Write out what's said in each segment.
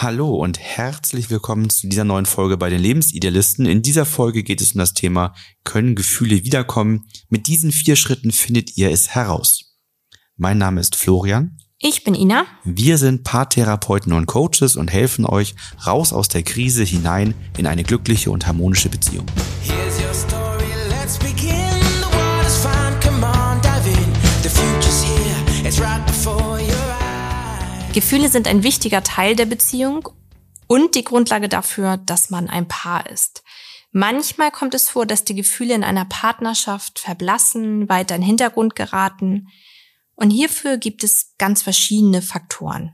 Hallo und herzlich willkommen zu dieser neuen Folge bei den Lebensidealisten. In dieser Folge geht es um das Thema, können Gefühle wiederkommen? Mit diesen vier Schritten findet ihr es heraus. Mein Name ist Florian. Ich bin Ina. Wir sind Paartherapeuten und Coaches und helfen euch raus aus der Krise hinein in eine glückliche und harmonische Beziehung. Gefühle sind ein wichtiger Teil der Beziehung und die Grundlage dafür, dass man ein Paar ist. Manchmal kommt es vor, dass die Gefühle in einer Partnerschaft verblassen, weiter in den Hintergrund geraten. Und hierfür gibt es ganz verschiedene Faktoren.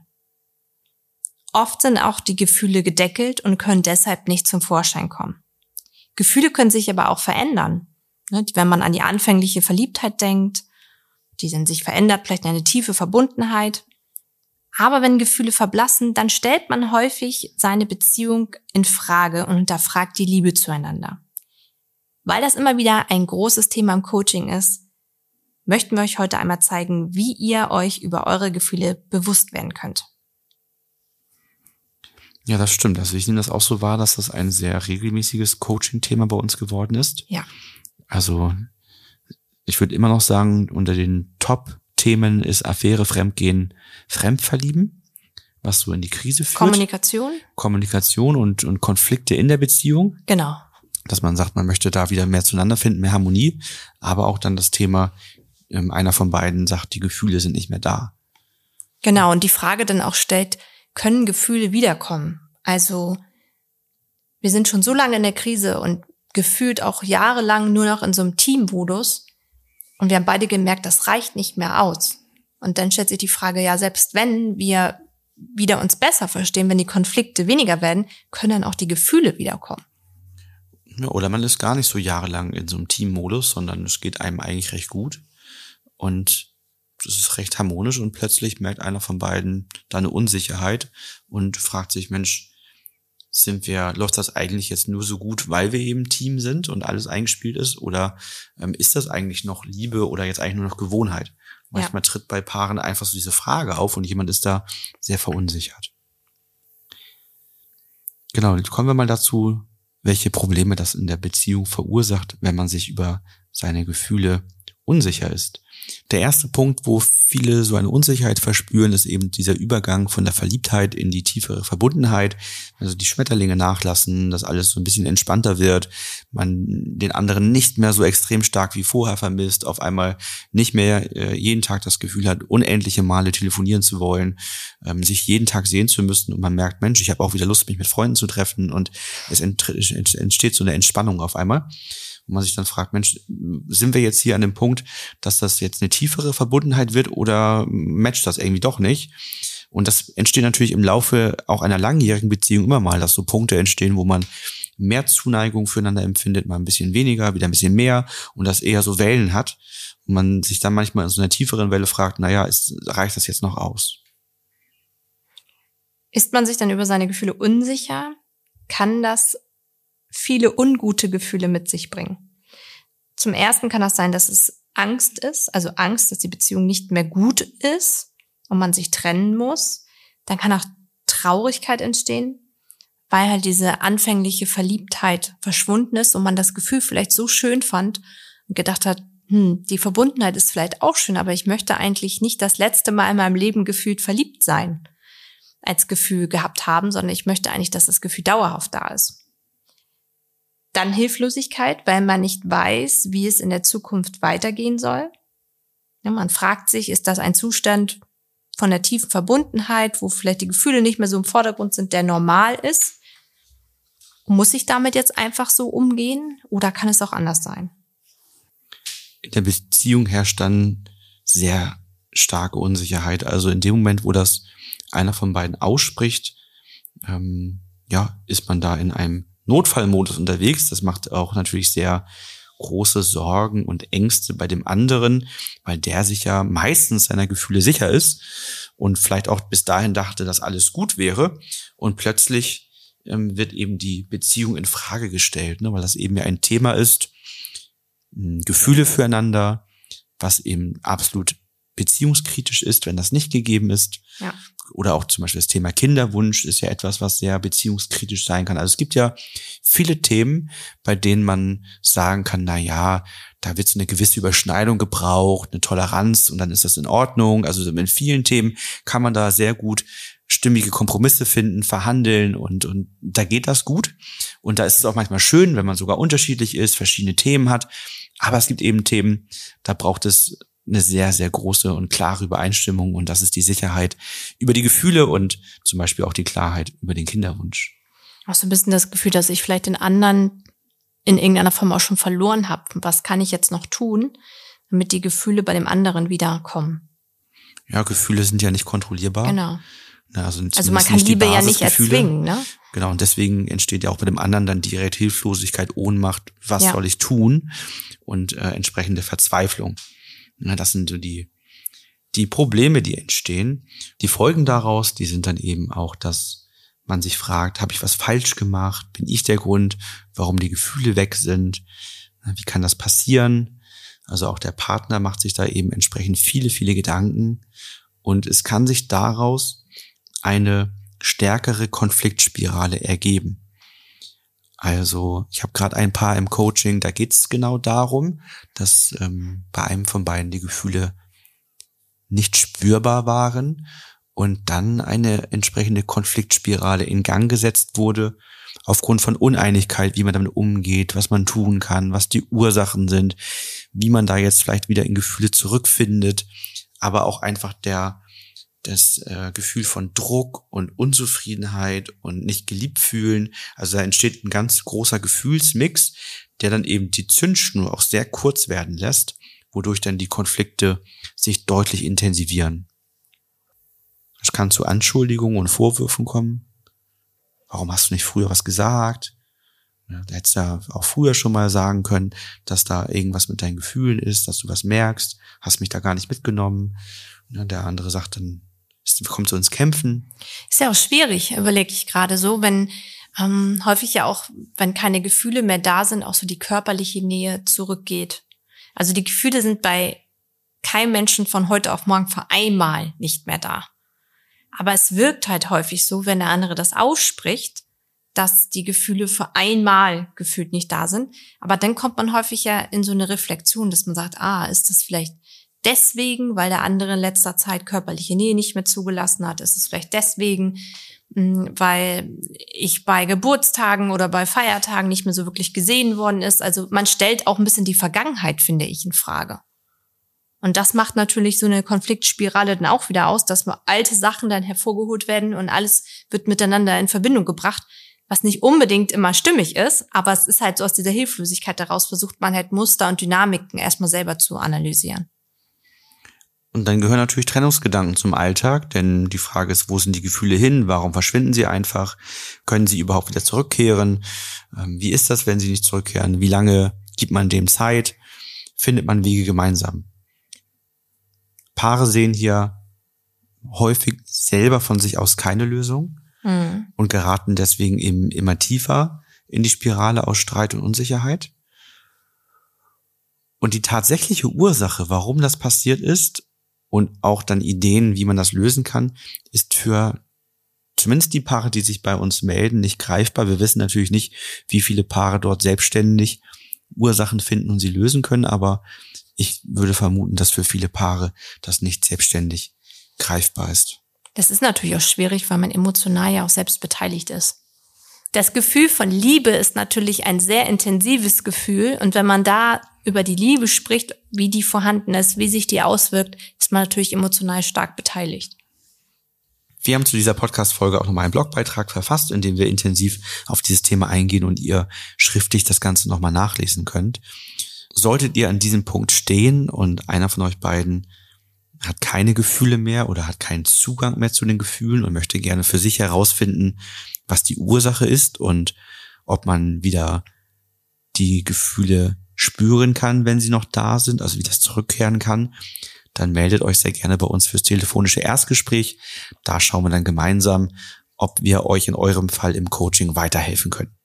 Oft sind auch die Gefühle gedeckelt und können deshalb nicht zum Vorschein kommen. Gefühle können sich aber auch verändern. Ne, wenn man an die anfängliche Verliebtheit denkt, die sind sich verändert, vielleicht eine tiefe Verbundenheit. Aber wenn Gefühle verblassen, dann stellt man häufig seine Beziehung in Frage und hinterfragt die Liebe zueinander. Weil das immer wieder ein großes Thema im Coaching ist, möchten wir euch heute einmal zeigen, wie ihr euch über eure Gefühle bewusst werden könnt. Ja, das stimmt. Also ich nehme das auch so wahr, dass das ein sehr regelmäßiges Coaching-Thema bei uns geworden ist. Ja. Also ich würde immer noch sagen, unter den Top Themen ist Affäre, Fremdgehen, Fremdverlieben, was so in die Krise führt. Kommunikation. Kommunikation und, und Konflikte in der Beziehung. Genau. Dass man sagt, man möchte da wieder mehr zueinander finden, mehr Harmonie. Aber auch dann das Thema, ähm, einer von beiden sagt, die Gefühle sind nicht mehr da. Genau. Und die Frage dann auch stellt, können Gefühle wiederkommen? Also, wir sind schon so lange in der Krise und gefühlt auch jahrelang nur noch in so einem Teammodus und wir haben beide gemerkt, das reicht nicht mehr aus. Und dann stellt sich die Frage, ja, selbst wenn wir wieder uns besser verstehen, wenn die Konflikte weniger werden, können dann auch die Gefühle wiederkommen. Ja, oder man ist gar nicht so jahrelang in so einem Teammodus, sondern es geht einem eigentlich recht gut. Und es ist recht harmonisch und plötzlich merkt einer von beiden da eine Unsicherheit und fragt sich, Mensch, sind wir, läuft das eigentlich jetzt nur so gut, weil wir eben Team sind und alles eingespielt ist? Oder ähm, ist das eigentlich noch Liebe oder jetzt eigentlich nur noch Gewohnheit? Manchmal ja. tritt bei Paaren einfach so diese Frage auf und jemand ist da sehr verunsichert. Genau, jetzt kommen wir mal dazu, welche Probleme das in der Beziehung verursacht, wenn man sich über seine Gefühle unsicher ist. Der erste Punkt, wo viele so eine Unsicherheit verspüren, ist eben dieser Übergang von der Verliebtheit in die tiefere Verbundenheit. Also die Schmetterlinge nachlassen, dass alles so ein bisschen entspannter wird, man den anderen nicht mehr so extrem stark wie vorher vermisst, auf einmal nicht mehr äh, jeden Tag das Gefühl hat, unendliche Male telefonieren zu wollen, ähm, sich jeden Tag sehen zu müssen und man merkt, Mensch, ich habe auch wieder Lust, mich mit Freunden zu treffen und es entsteht so eine Entspannung auf einmal wo man sich dann fragt, Mensch, sind wir jetzt hier an dem Punkt, dass das jetzt eine tiefere Verbundenheit wird oder matcht das irgendwie doch nicht? Und das entsteht natürlich im Laufe auch einer langjährigen Beziehung immer mal, dass so Punkte entstehen, wo man mehr Zuneigung füreinander empfindet, mal ein bisschen weniger, wieder ein bisschen mehr und das eher so Wellen hat. Und man sich dann manchmal in so einer tieferen Welle fragt, naja, ist, reicht das jetzt noch aus? Ist man sich dann über seine Gefühle unsicher? Kann das viele ungute Gefühle mit sich bringen. Zum ersten kann das sein, dass es Angst ist, also Angst, dass die Beziehung nicht mehr gut ist und man sich trennen muss. Dann kann auch Traurigkeit entstehen, weil halt diese anfängliche Verliebtheit verschwunden ist und man das Gefühl vielleicht so schön fand und gedacht hat, hm, die Verbundenheit ist vielleicht auch schön, aber ich möchte eigentlich nicht das letzte Mal in meinem Leben gefühlt verliebt sein als Gefühl gehabt haben, sondern ich möchte eigentlich, dass das Gefühl dauerhaft da ist. Dann Hilflosigkeit, weil man nicht weiß, wie es in der Zukunft weitergehen soll. Ja, man fragt sich, ist das ein Zustand von der tiefen Verbundenheit, wo vielleicht die Gefühle nicht mehr so im Vordergrund sind, der normal ist? Muss ich damit jetzt einfach so umgehen oder kann es auch anders sein? In der Beziehung herrscht dann sehr starke Unsicherheit. Also in dem Moment, wo das einer von beiden ausspricht, ähm, ja, ist man da in einem Notfallmodus unterwegs. Das macht auch natürlich sehr große Sorgen und Ängste bei dem anderen, weil der sich ja meistens seiner Gefühle sicher ist und vielleicht auch bis dahin dachte, dass alles gut wäre und plötzlich ähm, wird eben die Beziehung in Frage gestellt, ne, weil das eben ja ein Thema ist, hm, Gefühle füreinander, was eben absolut beziehungskritisch ist, wenn das nicht gegeben ist. Ja. Oder auch zum Beispiel das Thema Kinderwunsch ist ja etwas, was sehr beziehungskritisch sein kann. Also es gibt ja viele Themen, bei denen man sagen kann, na ja, da wird so eine gewisse Überschneidung gebraucht, eine Toleranz und dann ist das in Ordnung. Also in vielen Themen kann man da sehr gut stimmige Kompromisse finden, verhandeln und, und da geht das gut. Und da ist es auch manchmal schön, wenn man sogar unterschiedlich ist, verschiedene Themen hat. Aber es gibt eben Themen, da braucht es eine sehr, sehr große und klare Übereinstimmung und das ist die Sicherheit über die Gefühle und zum Beispiel auch die Klarheit über den Kinderwunsch. Hast du ein bisschen das Gefühl, dass ich vielleicht den anderen in irgendeiner Form auch schon verloren habe? Was kann ich jetzt noch tun, damit die Gefühle bei dem anderen wiederkommen? Ja, Gefühle sind ja nicht kontrollierbar. Genau. Also, also man kann Liebe ja nicht erzwingen, ne? Genau, und deswegen entsteht ja auch bei dem anderen dann direkt Hilflosigkeit, Ohnmacht, was ja. soll ich tun? Und äh, entsprechende Verzweiflung. Na, das sind so die, die Probleme, die entstehen. Die Folgen daraus, die sind dann eben auch, dass man sich fragt, habe ich was falsch gemacht? Bin ich der Grund, warum die Gefühle weg sind? Wie kann das passieren? Also auch der Partner macht sich da eben entsprechend viele, viele Gedanken. Und es kann sich daraus eine stärkere Konfliktspirale ergeben. Also ich habe gerade ein paar im Coaching, da geht es genau darum, dass ähm, bei einem von beiden die Gefühle nicht spürbar waren und dann eine entsprechende Konfliktspirale in Gang gesetzt wurde, aufgrund von Uneinigkeit, wie man damit umgeht, was man tun kann, was die Ursachen sind, wie man da jetzt vielleicht wieder in Gefühle zurückfindet, aber auch einfach der das äh, Gefühl von Druck und Unzufriedenheit und nicht geliebt fühlen. Also da entsteht ein ganz großer Gefühlsmix, der dann eben die Zündschnur auch sehr kurz werden lässt, wodurch dann die Konflikte sich deutlich intensivieren. Es kann zu Anschuldigungen und Vorwürfen kommen. Warum hast du nicht früher was gesagt? Ja, da hättest du ja auch früher schon mal sagen können, dass da irgendwas mit deinen Gefühlen ist, dass du was merkst, hast mich da gar nicht mitgenommen. Ja, der andere sagt dann, es kommt zu uns Kämpfen. Ist ja auch schwierig, überlege ich gerade so, wenn ähm, häufig ja auch, wenn keine Gefühle mehr da sind, auch so die körperliche Nähe zurückgeht. Also die Gefühle sind bei keinem Menschen von heute auf morgen für einmal nicht mehr da. Aber es wirkt halt häufig so, wenn der andere das ausspricht, dass die Gefühle für einmal gefühlt nicht da sind. Aber dann kommt man häufig ja in so eine Reflexion, dass man sagt, ah, ist das vielleicht deswegen, weil der andere in letzter Zeit körperliche Nähe nicht mehr zugelassen hat? Ist es vielleicht deswegen, hm, weil ich bei Geburtstagen oder bei Feiertagen nicht mehr so wirklich gesehen worden ist? Also man stellt auch ein bisschen die Vergangenheit, finde ich, in Frage. Und das macht natürlich so eine Konfliktspirale dann auch wieder aus, dass alte Sachen dann hervorgeholt werden und alles wird miteinander in Verbindung gebracht, was nicht unbedingt immer stimmig ist, aber es ist halt so aus dieser Hilflosigkeit daraus versucht man halt Muster und Dynamiken erstmal selber zu analysieren. Und dann gehören natürlich Trennungsgedanken zum Alltag, denn die Frage ist, wo sind die Gefühle hin? Warum verschwinden sie einfach? Können sie überhaupt wieder zurückkehren? Ähm, wie ist das, wenn sie nicht zurückkehren? Wie lange gibt man dem Zeit? Findet man Wege gemeinsam? Paare sehen hier häufig selber von sich aus keine Lösung mhm. und geraten deswegen eben immer tiefer in die Spirale aus Streit und Unsicherheit. Und die tatsächliche Ursache, warum das passiert ist, und auch dann Ideen, wie man das lösen kann, ist für zumindest die Paare, die sich bei uns melden, nicht greifbar. Wir wissen natürlich nicht, wie viele Paare dort selbstständig Ursachen finden und sie lösen können, aber ich würde vermuten, dass für viele Paare das nicht selbstständig greifbar ist. Das ist natürlich auch schwierig, weil man emotional ja auch selbst beteiligt ist. Das Gefühl von Liebe ist natürlich ein sehr intensives Gefühl und wenn man da über die Liebe spricht, wie die vorhanden ist, wie sich die auswirkt, ist man natürlich emotional stark beteiligt. Wir haben zu dieser Podcast-Folge auch nochmal einen Blogbeitrag verfasst, in dem wir intensiv auf dieses Thema eingehen und ihr schriftlich das Ganze nochmal nachlesen könnt. Solltet ihr an diesem Punkt stehen und einer von euch beiden hat keine Gefühle mehr oder hat keinen Zugang mehr zu den Gefühlen und möchte gerne für sich herausfinden, was die Ursache ist und ob man wieder die Gefühle spüren kann, wenn sie noch da sind, also wie das zurückkehren kann, dann meldet euch sehr gerne bei uns fürs telefonische Erstgespräch. Da schauen wir dann gemeinsam, ob wir euch in eurem Fall im Coaching weiterhelfen können.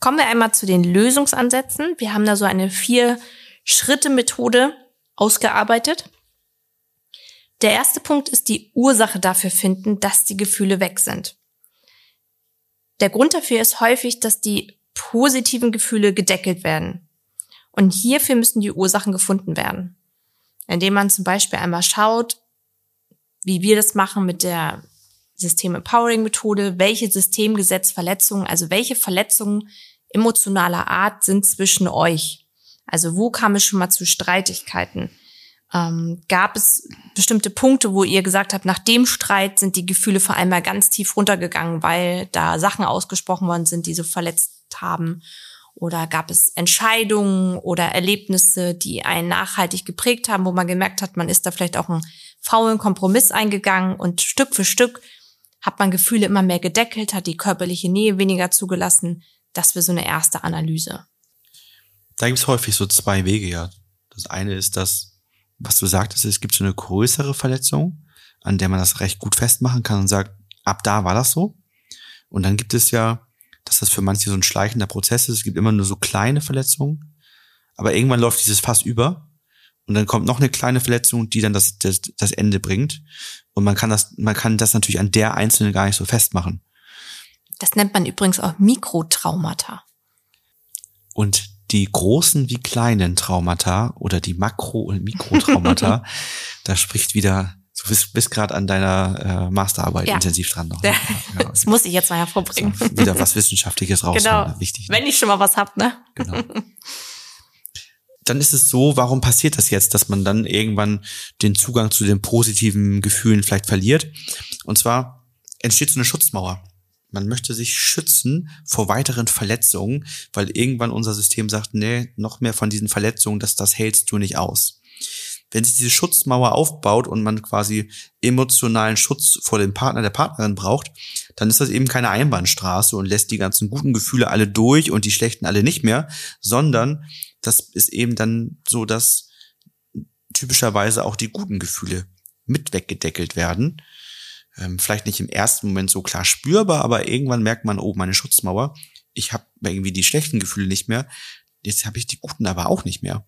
Kommen wir einmal zu den Lösungsansätzen. Wir haben da so eine vier Schritte Methode ausgearbeitet. Der erste Punkt ist die Ursache dafür finden, dass die Gefühle weg sind. Der Grund dafür ist häufig, dass die positiven Gefühle gedeckelt werden. Und hierfür müssen die Ursachen gefunden werden. Indem man zum Beispiel einmal schaut, wie wir das machen mit der System Empowering Methode, welche Systemgesetzverletzungen, also welche Verletzungen emotionaler Art sind zwischen euch. Also wo kam es schon mal zu Streitigkeiten? Ähm, gab es bestimmte Punkte, wo ihr gesagt habt, nach dem Streit sind die Gefühle vor allem mal ganz tief runtergegangen, weil da Sachen ausgesprochen worden sind, die so verletzt haben? Oder gab es Entscheidungen oder Erlebnisse, die einen nachhaltig geprägt haben, wo man gemerkt hat, man ist da vielleicht auch einen faulen Kompromiss eingegangen und Stück für Stück hat man Gefühle immer mehr gedeckelt, hat die körperliche Nähe weniger zugelassen. Das wäre so eine erste Analyse. Da gibt es häufig so zwei Wege, ja. Das eine ist das, was du sagtest, es gibt so eine größere Verletzung, an der man das recht gut festmachen kann und sagt, ab da war das so. Und dann gibt es ja, dass das für manche so ein schleichender Prozess ist. Es gibt immer nur so kleine Verletzungen, aber irgendwann läuft dieses Fass über und dann kommt noch eine kleine Verletzung, die dann das, das, das Ende bringt. Und man kann das, man kann das natürlich an der einzelnen gar nicht so festmachen. Das nennt man übrigens auch Mikrotraumata. Und die großen wie kleinen Traumata oder die Makro- und Mikrotraumata, da spricht wieder, du bist, bist gerade an deiner äh, Masterarbeit ja. intensiv dran noch. Ne? Ja, das muss ich jetzt mal hervorbringen. So, wieder was Wissenschaftliches raus. Genau. Wichtig. Ne? Wenn ich schon mal was hab, ne? Genau. dann ist es so, warum passiert das jetzt, dass man dann irgendwann den Zugang zu den positiven Gefühlen vielleicht verliert? Und zwar entsteht so eine Schutzmauer. Man möchte sich schützen vor weiteren Verletzungen, weil irgendwann unser System sagt, nee, noch mehr von diesen Verletzungen, das, das hältst du nicht aus. Wenn sich diese Schutzmauer aufbaut und man quasi emotionalen Schutz vor dem Partner, der Partnerin braucht, dann ist das eben keine Einbahnstraße und lässt die ganzen guten Gefühle alle durch und die schlechten alle nicht mehr, sondern das ist eben dann so, dass typischerweise auch die guten Gefühle mit weggedeckelt werden. Ähm, vielleicht nicht im ersten Moment so klar spürbar, aber irgendwann merkt man, oh, meine Schutzmauer, ich habe irgendwie die schlechten Gefühle nicht mehr, jetzt habe ich die guten aber auch nicht mehr.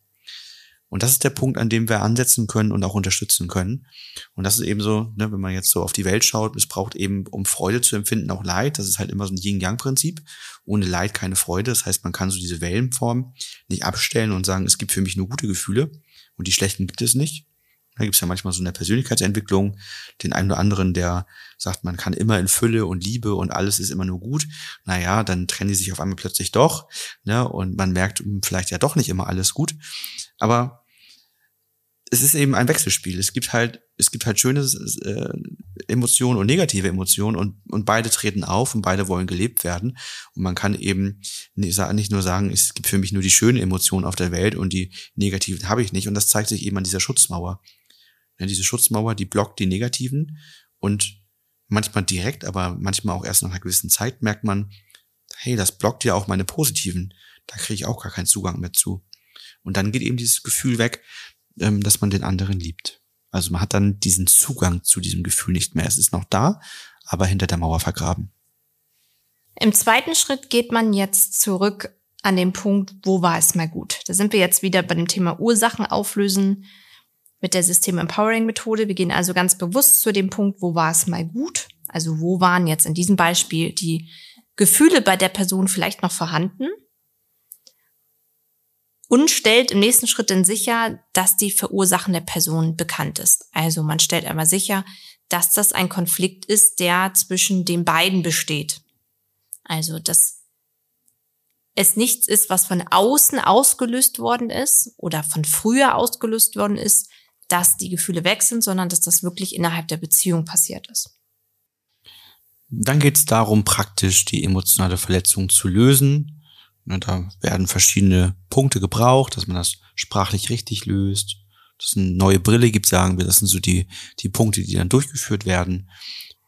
Und das ist der Punkt, an dem wir ansetzen können und auch unterstützen können. Und das ist eben so, ne, wenn man jetzt so auf die Welt schaut, es braucht eben, um Freude zu empfinden, auch Leid. Das ist halt immer so ein Yin-Yang-Prinzip. Ohne Leid keine Freude. Das heißt, man kann so diese Wellenform nicht abstellen und sagen, es gibt für mich nur gute Gefühle und die schlechten gibt es nicht. Da gibt es ja manchmal so eine Persönlichkeitsentwicklung, den einen oder anderen, der sagt, man kann immer in Fülle und Liebe und alles ist immer nur gut. Naja, dann trennen die sich auf einmal plötzlich doch. Ne, und man merkt hm, vielleicht ja doch nicht immer alles gut. Aber es ist eben ein Wechselspiel. Es gibt halt, es gibt halt schöne äh, Emotionen und negative Emotionen und, und beide treten auf und beide wollen gelebt werden. Und man kann eben nicht nur sagen, es gibt für mich nur die schönen Emotionen auf der Welt und die negativen habe ich nicht. Und das zeigt sich eben an dieser Schutzmauer. Ja, diese Schutzmauer, die blockt die negativen und manchmal direkt, aber manchmal auch erst nach einer gewissen Zeit merkt man, hey, das blockt ja auch meine positiven. Da kriege ich auch gar keinen Zugang mehr zu. Und dann geht eben dieses Gefühl weg, ähm, dass man den anderen liebt. Also man hat dann diesen Zugang zu diesem Gefühl nicht mehr. Es ist noch da, aber hinter der Mauer vergraben. Im zweiten Schritt geht man jetzt zurück an den Punkt, wo war es mal gut? Da sind wir jetzt wieder bei dem Thema Ursachen auflösen mit der System Empowering Methode. Wir gehen also ganz bewusst zu dem Punkt, wo war es mal gut? Also wo waren jetzt in diesem Beispiel die Gefühle bei der Person vielleicht noch vorhanden? Und stellt im nächsten Schritt dann sicher, dass die verursachende Person bekannt ist. Also man stellt einmal sicher, dass das ein Konflikt ist, der zwischen den beiden besteht. Also, dass es nichts ist, was von außen ausgelöst worden ist oder von früher ausgelöst worden ist, dass die Gefühle weg sind, sondern dass das wirklich innerhalb der Beziehung passiert ist. Dann geht es darum, praktisch die emotionale Verletzung zu lösen da werden verschiedene Punkte gebraucht, dass man das sprachlich richtig löst. Dass es eine neue Brille gibt, sagen wir. Das sind so die, die Punkte, die dann durchgeführt werden.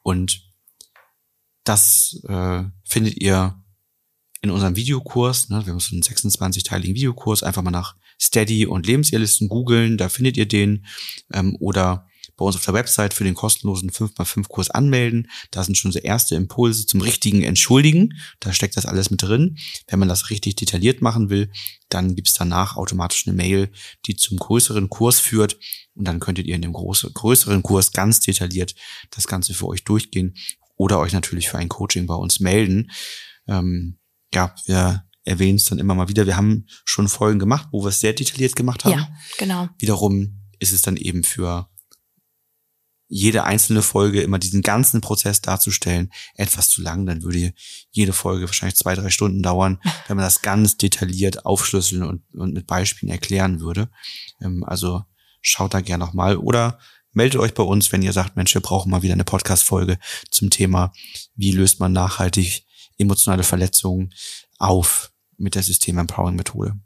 Und das äh, findet ihr in unserem Videokurs. Ne? Wir haben so einen 26-teiligen Videokurs. Einfach mal nach Steady und Lebensjahrlisten googeln, da findet ihr den. Ähm, oder bei uns auf der Website für den kostenlosen 5x5-Kurs anmelden. Da sind schon so erste Impulse zum richtigen Entschuldigen. Da steckt das alles mit drin. Wenn man das richtig detailliert machen will, dann gibt's danach automatisch eine Mail, die zum größeren Kurs führt. Und dann könntet ihr in dem größeren Kurs ganz detailliert das Ganze für euch durchgehen oder euch natürlich für ein Coaching bei uns melden. Ähm, ja, wir erwähnen es dann immer mal wieder. Wir haben schon Folgen gemacht, wo wir es sehr detailliert gemacht haben. Ja, genau. Wiederum ist es dann eben für jede einzelne Folge immer diesen ganzen Prozess darzustellen, etwas zu lang. Dann würde jede Folge wahrscheinlich zwei, drei Stunden dauern, wenn man das ganz detailliert aufschlüsseln und, und mit Beispielen erklären würde. Ähm, also schaut da gerne nochmal oder meldet euch bei uns, wenn ihr sagt, Mensch, wir brauchen mal wieder eine Podcast-Folge zum Thema, wie löst man nachhaltig emotionale Verletzungen auf mit der System Empowering Methode.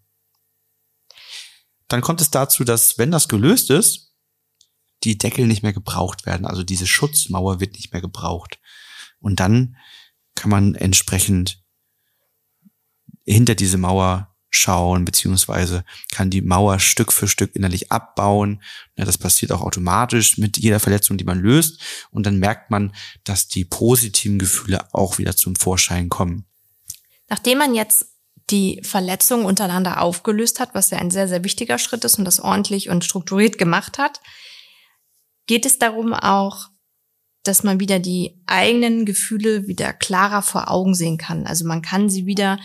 Dann kommt es dazu, dass wenn das gelöst ist, die Deckel nicht mehr gebraucht werden. Also diese Schutzmauer wird nicht mehr gebraucht. Und dann kann man entsprechend hinter diese Mauer schauen, beziehungsweise kann die Mauer Stück für Stück innerlich abbauen. Ja, das passiert auch automatisch mit jeder Verletzung, die man löst. Und dann merkt man, dass die positiven Gefühle auch wieder zum Vorschein kommen. Nachdem man jetzt die Verletzung untereinander aufgelöst hat, was ja ein sehr, sehr wichtiger Schritt ist und das ordentlich und strukturiert gemacht hat, geht es darum auch, dass man wieder die eigenen Gefühle wieder klarer vor Augen sehen kann. Also man kann sie wieder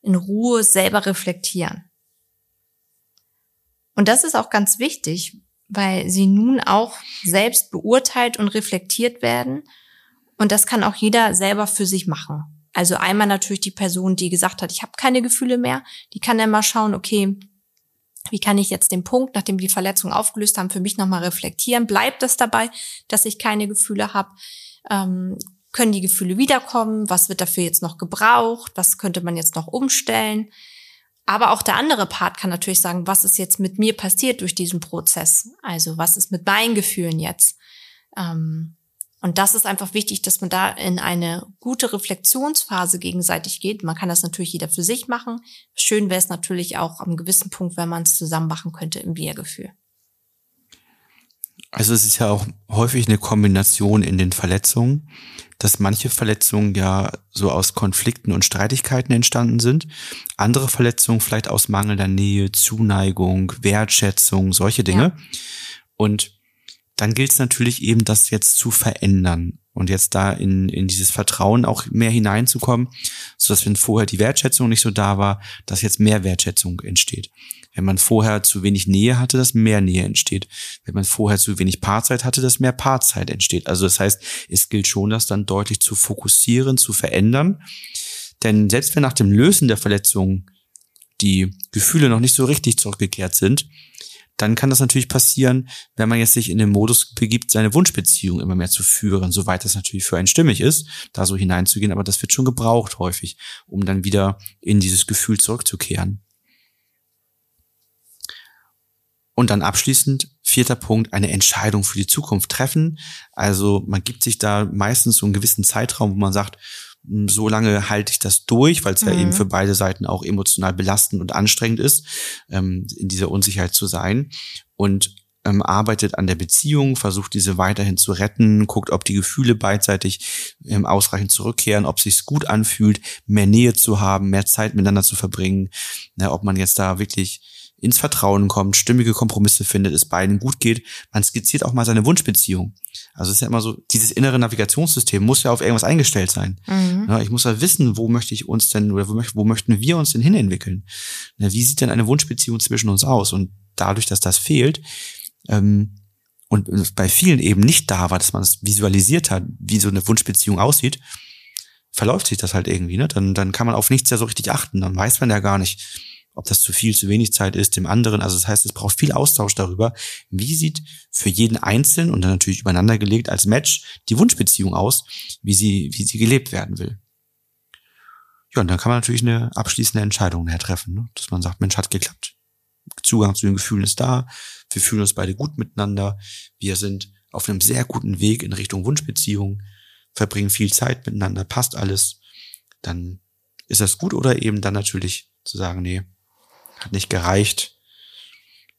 in Ruhe selber reflektieren. Und das ist auch ganz wichtig, weil sie nun auch selbst beurteilt und reflektiert werden. Und das kann auch jeder selber für sich machen. Also einmal natürlich die Person, die gesagt hat, ich habe keine Gefühle mehr, die kann dann mal schauen, okay, wie kann ich jetzt den Punkt, nachdem die Verletzung aufgelöst haben, für mich nochmal reflektieren? Bleibt es dabei, dass ich keine Gefühle habe? Ähm, können die Gefühle wiederkommen? Was wird dafür jetzt noch gebraucht? Was könnte man jetzt noch umstellen? Aber auch der andere Part kann natürlich sagen, was ist jetzt mit mir passiert durch diesen Prozess? Also was ist mit meinen Gefühlen jetzt? Ähm, und das ist einfach wichtig, dass man da in eine gute Reflexionsphase gegenseitig geht. Man kann das natürlich jeder für sich machen. Schön wäre es natürlich auch am gewissen Punkt, wenn man es zusammen machen könnte im Wir-Gefühl. Also es ist ja auch häufig eine Kombination in den Verletzungen, dass manche Verletzungen ja so aus Konflikten und Streitigkeiten entstanden sind, andere Verletzungen vielleicht aus mangelnder Nähe, Zuneigung, Wertschätzung, solche Dinge. Ja. Und dann gilt es natürlich eben, das jetzt zu verändern und jetzt da in, in dieses Vertrauen auch mehr hineinzukommen, so dass wenn vorher die Wertschätzung nicht so da war, dass jetzt mehr Wertschätzung entsteht. Wenn man vorher zu wenig Nähe hatte, dass mehr Nähe entsteht. Wenn man vorher zu wenig Paarzeit hatte, dass mehr Paarzeit entsteht. Also das heißt, es gilt schon, das dann deutlich zu fokussieren, zu verändern. Denn selbst wenn nach dem Lösen der Verletzung die Gefühle noch nicht so richtig zurückgekehrt sind, dann kann das natürlich passieren, wenn man jetzt sich in den Modus begibt, seine Wunschbeziehung immer mehr zu führen, soweit das natürlich für einen stimmig ist, da so hineinzugehen, aber das wird schon gebraucht häufig, um dann wieder in dieses Gefühl zurückzukehren. Und dann abschließend, vierter Punkt, eine Entscheidung für die Zukunft treffen. Also man gibt sich da meistens so einen gewissen Zeitraum, wo man sagt, so lange halte ich das durch, weil es mhm. ja eben mhm. für beide Seiten auch emotional belastend und anstrengend ist, ähm, in dieser Unsicherheit zu sein. Und ähm, arbeitet an der Beziehung, versucht diese weiterhin zu retten, guckt, ob die Gefühle beidseitig ähm, ausreichend zurückkehren, ob sich's gut anfühlt, mehr Nähe zu haben, mehr Zeit miteinander zu verbringen, ne, ob man jetzt da wirklich ins Vertrauen kommt, stimmige Kompromisse findet, es beiden gut geht. Man skizziert auch mal seine Wunschbeziehung. Also es ist ja immer so, dieses innere Navigationssystem muss ja auf irgendwas eingestellt sein. Mhm. Ja, ich muss ja wissen, wo möchte ich uns denn oder wo, möcht, wo möchten wir uns denn hinentwickeln? Ja, wie sieht denn eine Wunschbeziehung zwischen uns aus? Und dadurch, dass das fehlt, ähm, und bei vielen eben nicht da war, dass man es visualisiert hat, wie so eine Wunschbeziehung aussieht, verläuft sich das halt irgendwie, ne? Dann, dann kann man auf nichts ja so richtig achten. Dann weiß man ja gar nicht, ob das zu viel, zu wenig Zeit ist, dem anderen. Also das heißt, es braucht viel Austausch darüber, wie sieht für jeden Einzelnen und dann natürlich übereinander gelegt als Match die Wunschbeziehung aus, wie sie, wie sie gelebt werden will. Ja, und dann kann man natürlich eine abschließende Entscheidung her treffen, ne? dass man sagt, Mensch, hat geklappt. Zugang zu den Gefühlen ist da, wir fühlen uns beide gut miteinander, wir sind auf einem sehr guten Weg in Richtung Wunschbeziehung, verbringen viel Zeit miteinander, passt alles, dann ist das gut oder eben dann natürlich zu sagen, nee, hat nicht gereicht.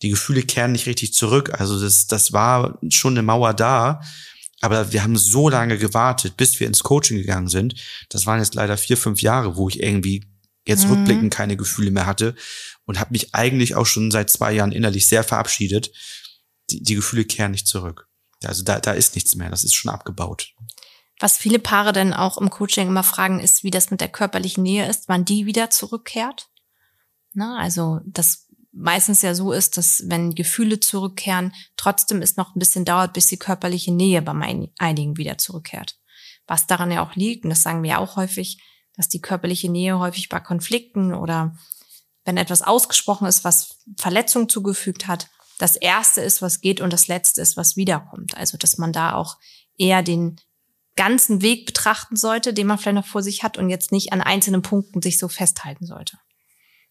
die Gefühle kehren nicht richtig zurück. Also das, das war schon eine Mauer da. Aber wir haben so lange gewartet, bis wir ins Coaching gegangen sind. Das waren jetzt leider vier, fünf Jahre, wo ich irgendwie jetzt mhm. rückblickend keine Gefühle mehr hatte und habe mich eigentlich auch schon seit zwei Jahren innerlich sehr verabschiedet. Die, die Gefühle kehren nicht zurück. Also da, da ist nichts mehr, das ist schon abgebaut. Was viele Paare dann auch im Coaching immer fragen, ist, wie das mit der körperlichen Nähe ist, wann die wieder zurückkehrt. Na, also das meistens ja so ist, dass wenn Gefühle zurückkehren, trotzdem es noch ein bisschen dauert, bis die körperliche Nähe bei einigen wieder zurückkehrt. Was daran ja auch liegt, und das sagen wir ja auch häufig, dass die körperliche Nähe häufig bei Konflikten oder wenn etwas ausgesprochen ist, was Verletzung zugefügt hat, das erste ist, was geht und das letzte ist, was wiederkommt. Also, dass man da auch eher den ganzen Weg betrachten sollte, den man vielleicht noch vor sich hat und jetzt nicht an einzelnen Punkten sich so festhalten sollte.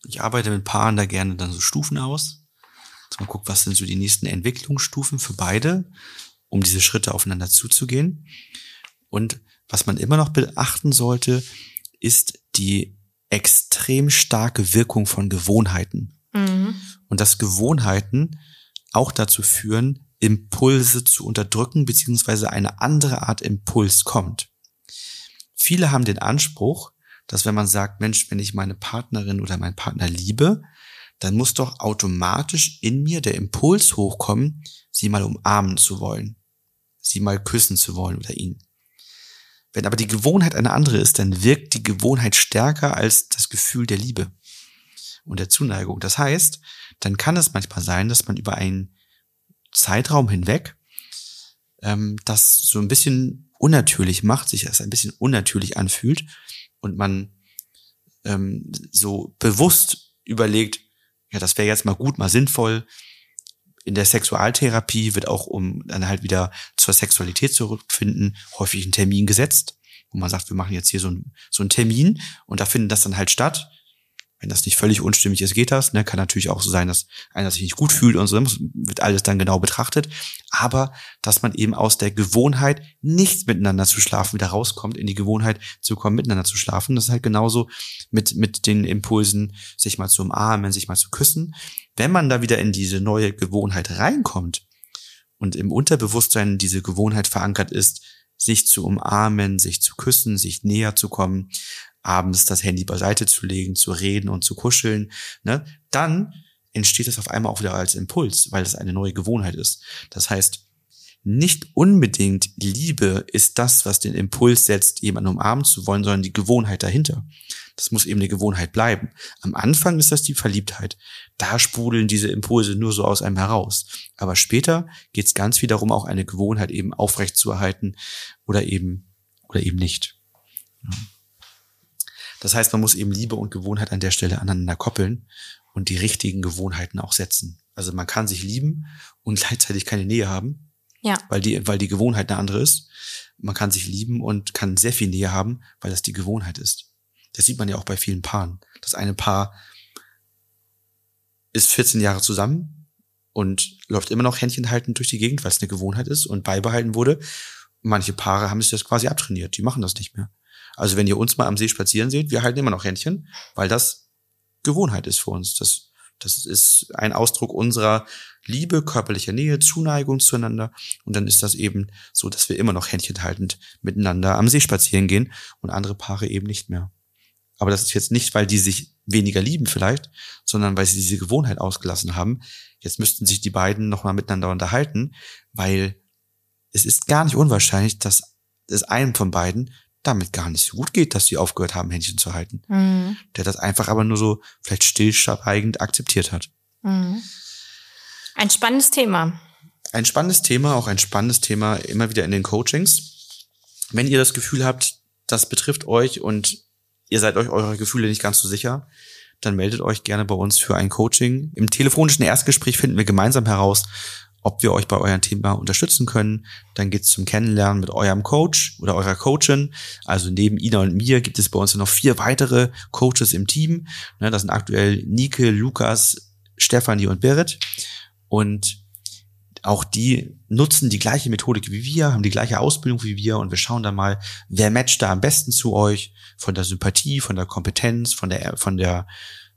Ich arbeite mit Paaren da gerne dann so Stufen aus. Dass man guckt, was sind so die nächsten Entwicklungsstufen für beide, um diese Schritte aufeinander zuzugehen. Und was man immer noch beachten sollte, ist die extrem starke Wirkung von Gewohnheiten. Mhm. Und dass Gewohnheiten auch dazu führen, Impulse zu unterdrücken, beziehungsweise eine andere Art Impuls kommt. Viele haben den Anspruch, dass wenn man sagt, Mensch, wenn ich meine Partnerin oder meinen Partner liebe, dann muss doch automatisch in mir der Impuls hochkommen, sie mal umarmen zu wollen, sie mal küssen zu wollen oder ihn. Wenn aber die Gewohnheit eine andere ist, dann wirkt die Gewohnheit stärker als das Gefühl der Liebe und der Zuneigung. Das heißt, dann kann es manchmal sein, dass man über einen Zeitraum hinweg ähm, das so ein bisschen unnatürlich macht, sich das ein bisschen unnatürlich anfühlt und man ähm, so bewusst überlegt, ja, das wäre jetzt mal gut, mal sinnvoll. In der Sexualtherapie wird auch, um dann halt wieder zur Sexualität zurückfinden, häufig ein Termin gesetzt, wo man sagt, wir machen jetzt hier so, ein, so einen Termin und da findet das dann halt statt. Wenn das nicht völlig unstimmig ist, geht das. Ne? Kann natürlich auch so sein, dass einer sich nicht gut fühlt und so, wird alles dann genau betrachtet. Aber dass man eben aus der Gewohnheit, nicht miteinander zu schlafen, wieder rauskommt, in die Gewohnheit zu kommen, miteinander zu schlafen. Das ist halt genauso mit, mit den Impulsen, sich mal zu umarmen, sich mal zu küssen. Wenn man da wieder in diese neue Gewohnheit reinkommt und im Unterbewusstsein diese Gewohnheit verankert ist, sich zu umarmen, sich zu küssen, sich näher zu kommen, abends das Handy beiseite zu legen, zu reden und zu kuscheln, ne, dann entsteht es auf einmal auch wieder als Impuls, weil es eine neue Gewohnheit ist. Das heißt, nicht unbedingt Liebe ist das, was den Impuls setzt, jemanden umarmen zu wollen, sondern die Gewohnheit dahinter. Das muss eben eine Gewohnheit bleiben. Am Anfang ist das die Verliebtheit. Da sprudeln diese Impulse nur so aus einem heraus. Aber später geht es ganz viel darum, auch eine Gewohnheit eben aufrechtzuerhalten oder eben oder eben nicht. Ja. Das heißt, man muss eben Liebe und Gewohnheit an der Stelle aneinander koppeln und die richtigen Gewohnheiten auch setzen. Also man kann sich lieben und gleichzeitig keine Nähe haben. Ja. Weil die, weil die Gewohnheit eine andere ist. Man kann sich lieben und kann sehr viel Nähe haben, weil das die Gewohnheit ist. Das sieht man ja auch bei vielen Paaren. Das eine Paar ist 14 Jahre zusammen und läuft immer noch händchenhaltend durch die Gegend, weil es eine Gewohnheit ist und beibehalten wurde. Manche Paare haben sich das quasi abtrainiert. Die machen das nicht mehr. Also wenn ihr uns mal am See spazieren seht, wir halten immer noch Händchen, weil das Gewohnheit ist für uns. Das, das ist ein Ausdruck unserer Liebe, körperlicher Nähe, Zuneigung zueinander. Und dann ist das eben so, dass wir immer noch Händchen haltend miteinander am See spazieren gehen und andere Paare eben nicht mehr. Aber das ist jetzt nicht, weil die sich weniger lieben vielleicht, sondern weil sie diese Gewohnheit ausgelassen haben. Jetzt müssten sich die beiden nochmal miteinander unterhalten, weil es ist gar nicht unwahrscheinlich, dass es einem von beiden damit gar nicht so gut geht, dass sie aufgehört haben, Händchen zu halten. Mhm. Der das einfach aber nur so vielleicht stillschweigend akzeptiert hat. Mhm. Ein spannendes Thema. Ein spannendes Thema, auch ein spannendes Thema immer wieder in den Coachings. Wenn ihr das Gefühl habt, das betrifft euch und ihr seid euch eurer Gefühle nicht ganz so sicher, dann meldet euch gerne bei uns für ein Coaching. Im telefonischen Erstgespräch finden wir gemeinsam heraus, ob wir euch bei eurem Thema unterstützen können. Dann geht's zum Kennenlernen mit eurem Coach oder eurer Coachin. Also neben Ina und mir gibt es bei uns noch vier weitere Coaches im Team. Ne, das sind aktuell Nike, Lukas, Stefanie und Berit. Und auch die nutzen die gleiche Methodik wie wir, haben die gleiche Ausbildung wie wir und wir schauen dann mal, wer matcht da am besten zu euch von der Sympathie, von der Kompetenz, von der, von der,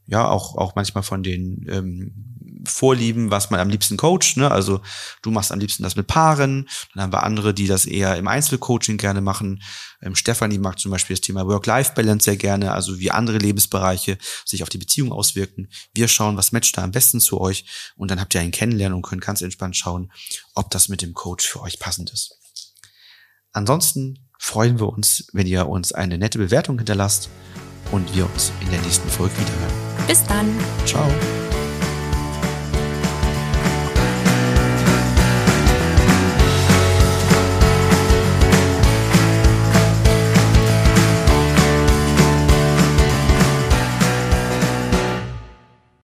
ja, auch, auch manchmal von den ähm, Vorlieben, was man am liebsten coacht. Ne? Also du machst am liebsten das mit Paaren, dann haben wir andere, die das eher im Einzelcoaching gerne machen. Ähm, Stefanie mag zum Beispiel das Thema Work-Life-Balance sehr gerne, also wie andere Lebensbereiche sich auf die Beziehung auswirken. Wir schauen, was matcht da am besten zu euch und dann habt ihr einen Kennenlernen und könnt ganz entspannt schauen, ob das mit dem Coach für euch passend ist. Ansonsten freuen wir uns, wenn ihr uns eine nette Bewertung hinterlasst und wir uns in der nächsten Folge wiederhören. Bis dann. Ciao.